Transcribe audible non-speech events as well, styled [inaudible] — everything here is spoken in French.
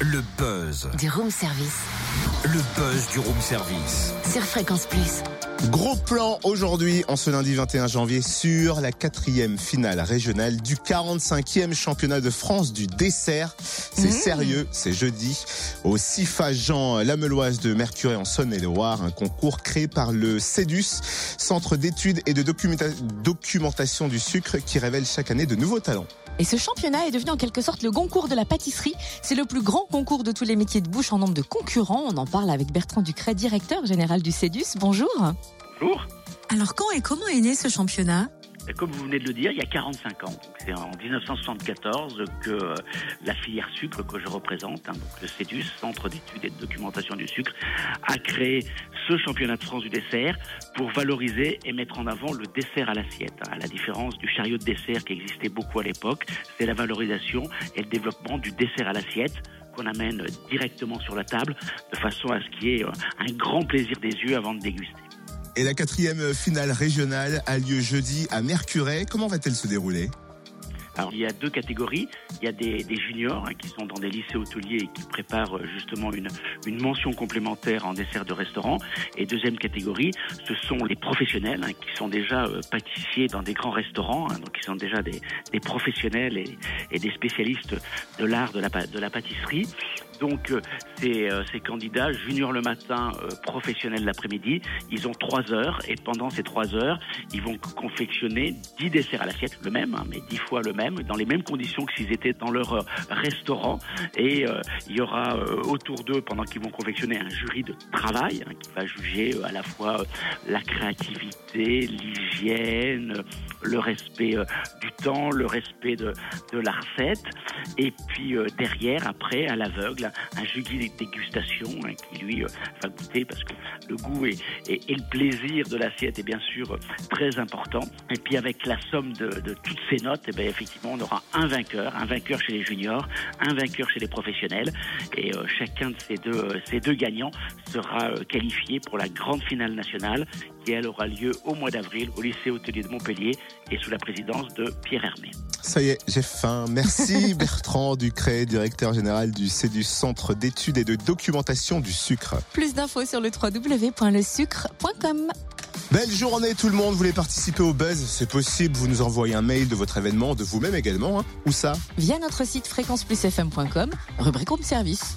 Le buzz. Du room service. Le buzz du room service. Sur Fréquence Plus. Gros plan aujourd'hui, en ce lundi 21 janvier, sur la quatrième finale régionale du 45e championnat de France du dessert. C'est sérieux, c'est jeudi, au CIFA Jean Lameloise de Mercurey en Saône-et-Loire, un concours créé par le CEDUS, Centre d'études et de documenta- documentation du sucre, qui révèle chaque année de nouveaux talents. Et ce championnat est devenu en quelque sorte le concours de la pâtisserie. C'est le plus grand concours de tous les métiers de bouche en nombre de concurrents. On en parle avec Bertrand Ducret, directeur général du CEDUS. Bonjour. Bonjour. Alors quand et comment est né ce championnat? Comme vous venez de le dire, il y a 45 ans. C'est en 1974 que euh, la filière sucre que je représente, hein, le CEDUS, Centre d'études et de documentation du sucre, a créé ce championnat de France du dessert pour valoriser et mettre en avant le dessert à l'assiette. hein. À la différence du chariot de dessert qui existait beaucoup à l'époque, c'est la valorisation et le développement du dessert à l'assiette qu'on amène directement sur la table de façon à ce qu'il y ait euh, un grand plaisir des yeux avant de déguster. Et la quatrième finale régionale a lieu jeudi à Mercurey. Comment va-t-elle se dérouler? Alors, il y a deux catégories. Il y a des, juniors hein, qui sont dans des lycées hôteliers et qui préparent euh, justement une, une mention complémentaire en dessert de restaurant. Et deuxième catégorie, ce sont les professionnels hein, qui sont déjà euh, pâtissiers dans des grands restaurants, hein, donc qui sont déjà des, des professionnels et, et des spécialistes de l'art de la, de la pâtisserie. Donc euh, ces, euh, ces candidats, juniors le matin, euh, professionnels l'après-midi, ils ont trois heures et pendant ces trois heures, ils vont confectionner dix desserts à l'assiette, le même, hein, mais dix fois le même, dans les mêmes conditions que s'ils étaient dans leur restaurant. Et euh, il y aura euh, autour d'eux, pendant qu'ils vont confectionner, un jury de travail hein, qui va juger euh, à la fois la créativité, l'hygiène, le respect euh, du temps, le respect de, de la recette. Et puis euh, derrière, après, à l'aveugle, un jury de dégustation hein, qui lui euh, va goûter parce que le goût et, et- et le plaisir de l'assiette est bien sûr très important. Et puis avec la somme de, de toutes ces notes, eh ben, effectivement, on aura un vainqueur, un vainqueur chez les juniors, un vainqueur chez les professionnels. Et euh, chacun de ces deux, ces deux gagnants sera qualifié pour la grande finale nationale qui, elle, aura lieu au mois d'avril au lycée hôtelier de Montpellier et sous la présidence de Pierre Hermé. Ça y est, j'ai faim. Merci [laughs] Bertrand Ducret, directeur général du CEDUS, Centre d'études et de documentation du sucre. Plus d'infos sur le www.lesucre.com. Belle journée tout le monde, vous voulez participer au buzz? C'est possible, vous nous envoyez un mail de votre événement, de vous-même également. Hein. Où ça? Via notre site fréquenceplusfm.com, rubrique room service.